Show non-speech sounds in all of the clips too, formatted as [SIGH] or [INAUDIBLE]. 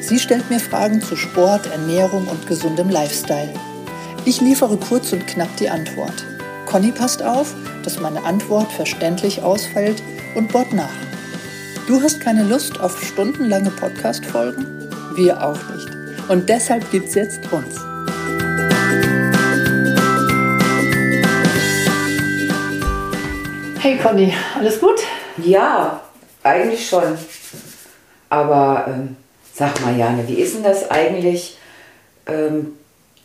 Sie stellt mir Fragen zu Sport, Ernährung und gesundem Lifestyle. Ich liefere kurz und knapp die Antwort. Conny passt auf, dass meine Antwort verständlich ausfällt und bohrt nach. Du hast keine Lust auf stundenlange Podcast-Folgen? Wir auch nicht. Und deshalb gibt's jetzt uns. Hey Conny, alles gut? Ja, eigentlich schon. Aber ähm, sag mal, Jane, wie ist denn das eigentlich? Ähm,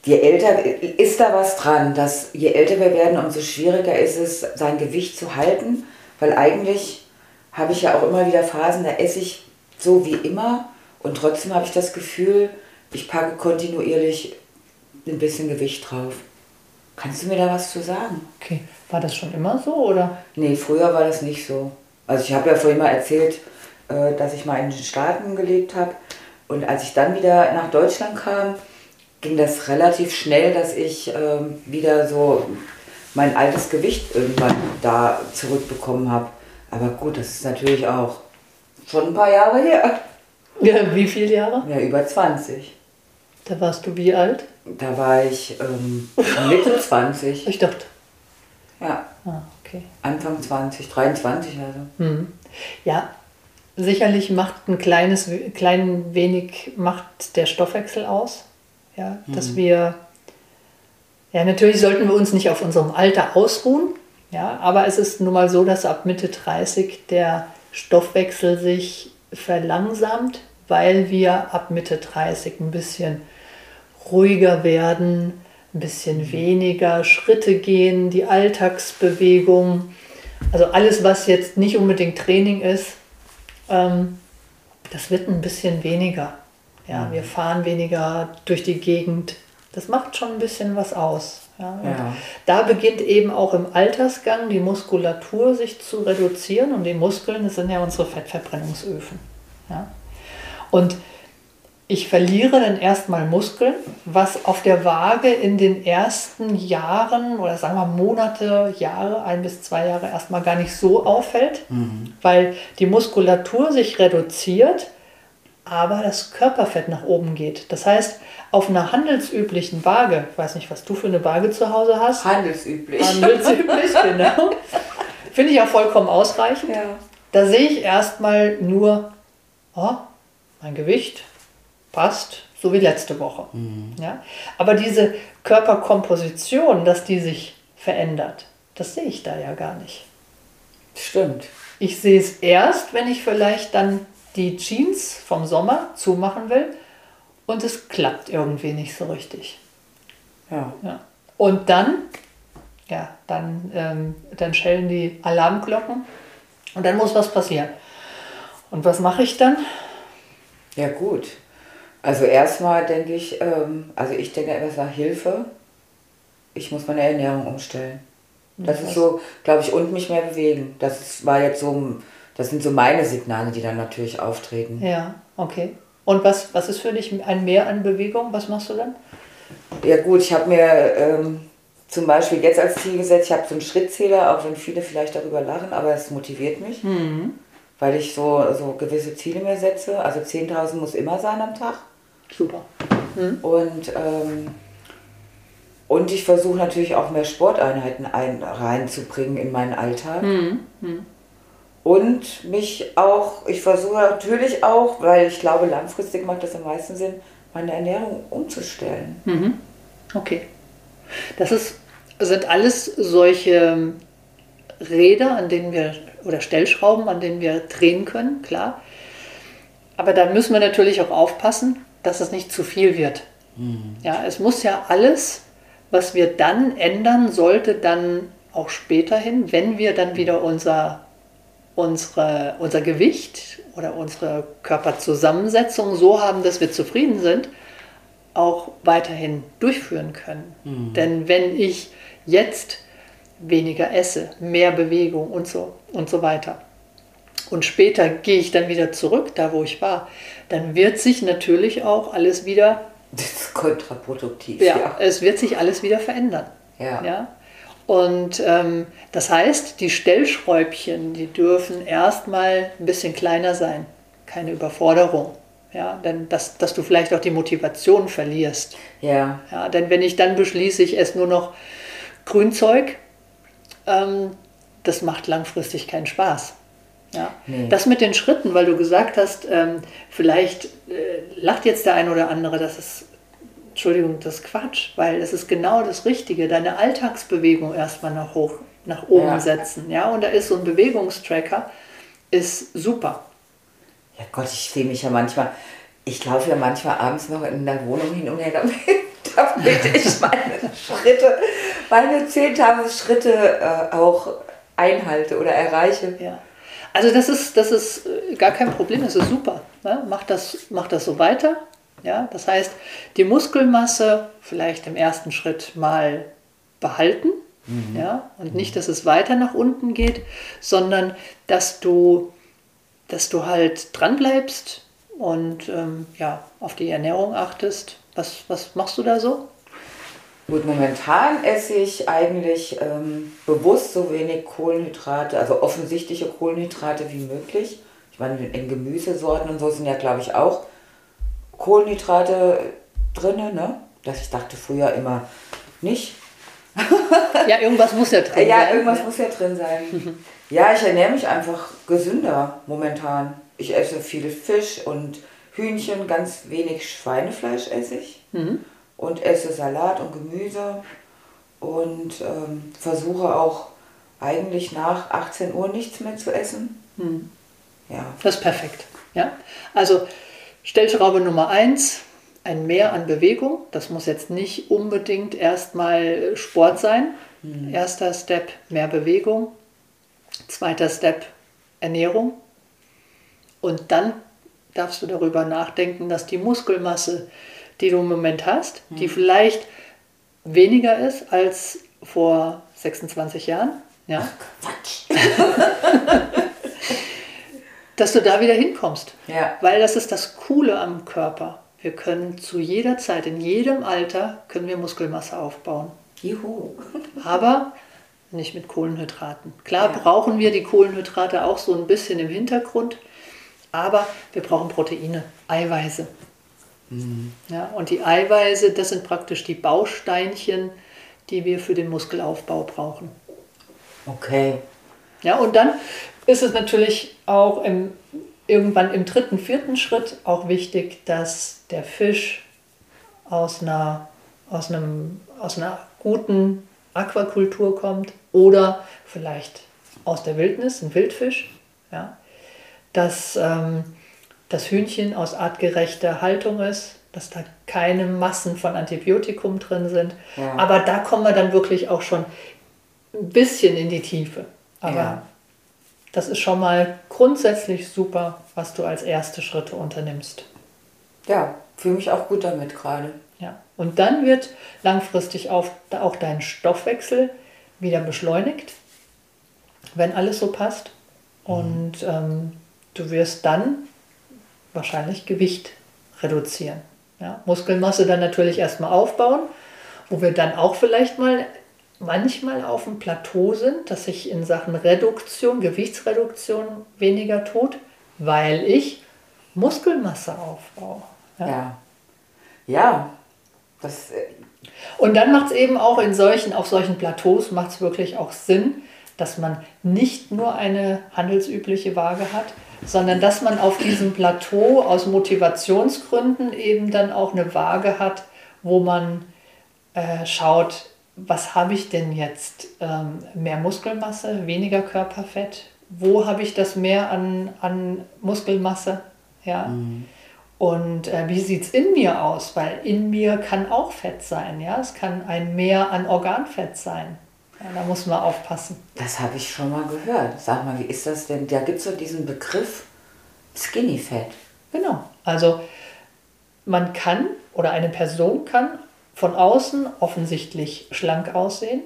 je älter, ist da was dran, dass je älter wir werden, umso schwieriger ist es, sein Gewicht zu halten? Weil eigentlich habe ich ja auch immer wieder Phasen, da esse ich so wie immer und trotzdem habe ich das Gefühl, ich packe kontinuierlich ein bisschen Gewicht drauf. Kannst du mir da was zu sagen? Okay, war das schon immer so oder? Nee, früher war das nicht so. Also ich habe ja vorhin mal erzählt, äh, dass ich mal in den Staaten gelebt habe. Und als ich dann wieder nach Deutschland kam, ging das relativ schnell, dass ich ähm, wieder so mein altes Gewicht irgendwann da zurückbekommen habe. Aber gut, das ist natürlich auch schon ein paar Jahre her. [LAUGHS] Ja, wie viele Jahre? Ja, über 20. Da warst du wie alt? Da war ich ähm, Mitte [LAUGHS] 20. Ich dachte. Ja. Ah, okay. Anfang 20, 23 also. Hm. Ja, sicherlich macht ein kleines, klein wenig macht der Stoffwechsel aus. Ja, dass Mhm. wir, ja, natürlich sollten wir uns nicht auf unserem Alter ausruhen. Ja, aber es ist nun mal so, dass ab Mitte 30 der Stoffwechsel sich verlangsamt, weil wir ab Mitte 30 ein bisschen ruhiger werden, ein bisschen weniger Schritte gehen, die Alltagsbewegung, also alles, was jetzt nicht unbedingt Training ist, ähm, das wird ein bisschen weniger. Ja, wir fahren weniger durch die Gegend. Das macht schon ein bisschen was aus. Ja, Ja. Da beginnt eben auch im Altersgang die Muskulatur sich zu reduzieren und die Muskeln, das sind ja unsere Fettverbrennungsöfen. Ja. Und ich verliere dann erstmal Muskeln, was auf der Waage in den ersten Jahren oder sagen wir Monate, Jahre, ein bis zwei Jahre erstmal gar nicht so auffällt, weil die Muskulatur sich reduziert, aber das Körperfett nach oben geht. Das heißt, auf einer handelsüblichen Waage, ich weiß nicht, was du für eine Waage zu Hause hast, Handelsüblich. handelsüblich, [LAUGHS] genau, finde ich auch vollkommen ausreichend. Ja. Da sehe ich erstmal nur, oh, mein Gewicht passt, so wie letzte Woche. Ja? Aber diese Körperkomposition, dass die sich verändert, das sehe ich da ja gar nicht. Stimmt. Ich sehe es erst, wenn ich vielleicht dann die Jeans vom Sommer zumachen will und es klappt irgendwie nicht so richtig. Ja. Ja. Und dann, ja, dann, ähm, dann schellen die Alarmglocken und dann muss was passieren. Und was mache ich dann? Ja, gut. Also erstmal denke ich, ähm, also ich denke erstmal Hilfe. Ich muss meine Ernährung umstellen. Das ist so, glaube ich, und mich mehr bewegen. Das war jetzt so, das sind so meine Signale, die dann natürlich auftreten. Ja, okay. Und was, was ist für dich ein Mehr an Bewegung? Was machst du dann? Ja gut, ich habe mir ähm, zum Beispiel jetzt als Ziel gesetzt, ich habe so einen Schrittzähler, auch wenn viele vielleicht darüber lachen, aber es motiviert mich, weil ich so, so gewisse Ziele mir setze. Also 10.000 muss immer sein am Tag. Super. Und, ähm, und ich versuche natürlich auch mehr Sporteinheiten ein, reinzubringen in meinen Alltag. Und mich auch, ich versuche natürlich auch, weil ich glaube, langfristig macht das am meisten Sinn, meine Ernährung umzustellen. Okay. Das ist, sind alles solche Räder, an denen wir, oder Stellschrauben, an denen wir drehen können, klar. Aber da müssen wir natürlich auch aufpassen, dass es nicht zu viel wird. Ja, es muss ja alles, was wir dann ändern, sollte dann auch später hin, wenn wir dann wieder unser, unsere, unser Gewicht oder unsere Körperzusammensetzung so haben, dass wir zufrieden sind, auch weiterhin durchführen können. Mhm. Denn wenn ich jetzt weniger esse, mehr Bewegung und so und so weiter, und später gehe ich dann wieder zurück, da wo ich war, dann wird sich natürlich auch alles wieder. Das ist kontraproduktiv. Ja, ja. es wird sich alles wieder verändern. Ja. ja? Und ähm, das heißt, die Stellschräubchen, die dürfen erstmal ein bisschen kleiner sein. Keine Überforderung. Ja, denn dass, dass du vielleicht auch die Motivation verlierst. Ja. ja. Denn wenn ich dann beschließe, ich esse nur noch Grünzeug, ähm, das macht langfristig keinen Spaß. Ja. Nee. Das mit den Schritten, weil du gesagt hast, ähm, vielleicht äh, lacht jetzt der ein oder andere, das ist, Entschuldigung, das ist Quatsch, weil es ist genau das Richtige, deine Alltagsbewegung erstmal nach hoch, nach oben ja. setzen. Ja, und da ist so ein Bewegungstracker, ist super. Ja Gott, ich sehe mich ja manchmal, ich laufe ja manchmal abends noch in der Wohnung hin und her, damit, [LAUGHS] damit ich meine Schritte, meine 10.000 Schritte äh, auch einhalte oder erreiche. Ja. Also das ist, das ist äh, gar kein Problem, das ist super. Ne? Mach, das, mach das so weiter. Ja? Das heißt, die Muskelmasse vielleicht im ersten Schritt mal behalten. Mhm. Ja? Und nicht, dass es weiter nach unten geht, sondern dass du, dass du halt dran bleibst und ähm, ja, auf die Ernährung achtest. Was, was machst du da so? Gut, momentan esse ich eigentlich ähm, bewusst so wenig Kohlenhydrate, also offensichtliche Kohlenhydrate wie möglich. Ich meine, in Gemüsesorten und so sind ja, glaube ich, auch Kohlenhydrate drin, ne? Das ich dachte früher immer nicht. [LAUGHS] ja, irgendwas muss ja drin ja, sein. Ja, irgendwas muss ja drin sein. [LAUGHS] ja, ich ernähre mich einfach gesünder momentan. Ich esse viel Fisch und Hühnchen, ganz wenig Schweinefleisch esse ich. Mhm und esse Salat und Gemüse und ähm, versuche auch eigentlich nach 18 Uhr nichts mehr zu essen. Hm. Ja. Das ist perfekt. Ja? Also Stellschraube Nummer 1, ein Mehr an Bewegung. Das muss jetzt nicht unbedingt erstmal Sport sein. Hm. Erster Step, mehr Bewegung. Zweiter Step, Ernährung. Und dann darfst du darüber nachdenken, dass die Muskelmasse die du im Moment hast, die hm. vielleicht weniger ist als vor 26 Jahren. Ja? Quatsch. [LAUGHS] dass du da wieder hinkommst. Ja. Weil das ist das Coole am Körper. Wir können zu jeder Zeit, in jedem Alter, können wir Muskelmasse aufbauen. Juhu. Aber nicht mit Kohlenhydraten. Klar ja. brauchen wir die Kohlenhydrate auch so ein bisschen im Hintergrund, aber wir brauchen Proteine, Eiweiße. Mhm. Ja, und die Eiweiße, das sind praktisch die Bausteinchen, die wir für den Muskelaufbau brauchen. Okay. Ja, und dann ist es natürlich auch im, irgendwann im dritten, vierten Schritt auch wichtig, dass der Fisch aus einer, aus einem, aus einer guten Aquakultur kommt oder vielleicht aus der Wildnis, ein Wildfisch. Ja, dass ähm, das Hühnchen aus artgerechter Haltung ist, dass da keine Massen von Antibiotikum drin sind. Ja. Aber da kommen wir dann wirklich auch schon ein bisschen in die Tiefe. Aber ja. das ist schon mal grundsätzlich super, was du als erste Schritte unternimmst. Ja, fühle mich auch gut damit gerade. Ja, und dann wird langfristig auch, dein Stoffwechsel wieder beschleunigt, wenn alles so passt. Mhm. Und ähm, du wirst dann wahrscheinlich Gewicht reduzieren. Ja, Muskelmasse dann natürlich erstmal aufbauen, wo wir dann auch vielleicht mal manchmal auf dem Plateau sind, dass sich in Sachen Reduktion, Gewichtsreduktion weniger tut, weil ich Muskelmasse aufbaue. Ja, ja. ja das. Äh, Und dann macht es eben auch in solchen, auf solchen Plateaus macht es wirklich auch Sinn, dass man nicht nur eine handelsübliche Waage hat, sondern dass man auf diesem Plateau aus Motivationsgründen eben dann auch eine Waage hat, wo man äh, schaut, was habe ich denn jetzt? Ähm, mehr Muskelmasse, weniger Körperfett? Wo habe ich das mehr an, an Muskelmasse? Ja. Mhm. Und äh, wie sieht es in mir aus? Weil in mir kann auch Fett sein. Ja? Es kann ein Mehr an Organfett sein. Da muss man aufpassen. Das habe ich schon mal gehört. Sag mal, wie ist das denn? Da gibt es so diesen Begriff Skinny Fat. Genau. Also man kann oder eine Person kann von außen offensichtlich schlank aussehen,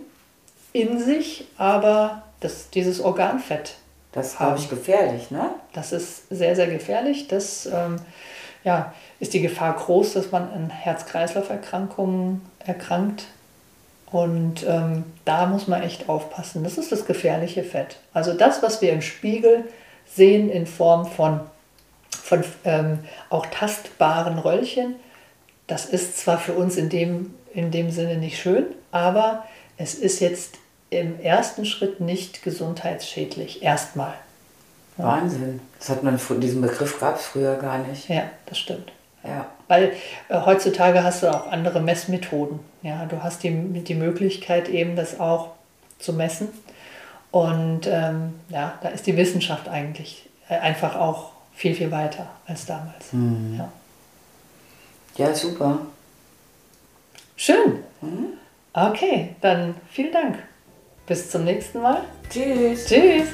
in sich aber das, dieses Organfett. Das glaube ich, gefährlich, ne? Das ist sehr, sehr gefährlich. Das ähm, ja, ist die Gefahr groß, dass man an Herz-Kreislauf-Erkrankungen erkrankt. Und ähm, da muss man echt aufpassen. Das ist das gefährliche Fett. Also das, was wir im Spiegel sehen in Form von, von ähm, auch tastbaren Röllchen, das ist zwar für uns in dem, in dem Sinne nicht schön, aber es ist jetzt im ersten Schritt nicht gesundheitsschädlich. Erstmal. Ja. Wahnsinn. Das hat man, diesen Begriff gab es früher gar nicht. Ja, das stimmt. Ja. Weil äh, heutzutage hast du auch andere Messmethoden. Ja, du hast die, die Möglichkeit eben das auch zu messen. Und ähm, ja, da ist die Wissenschaft eigentlich äh, einfach auch viel, viel weiter als damals. Mhm. Ja. ja, super. Schön. Mhm. Okay, dann vielen Dank. Bis zum nächsten Mal. Tschüss. Tschüss.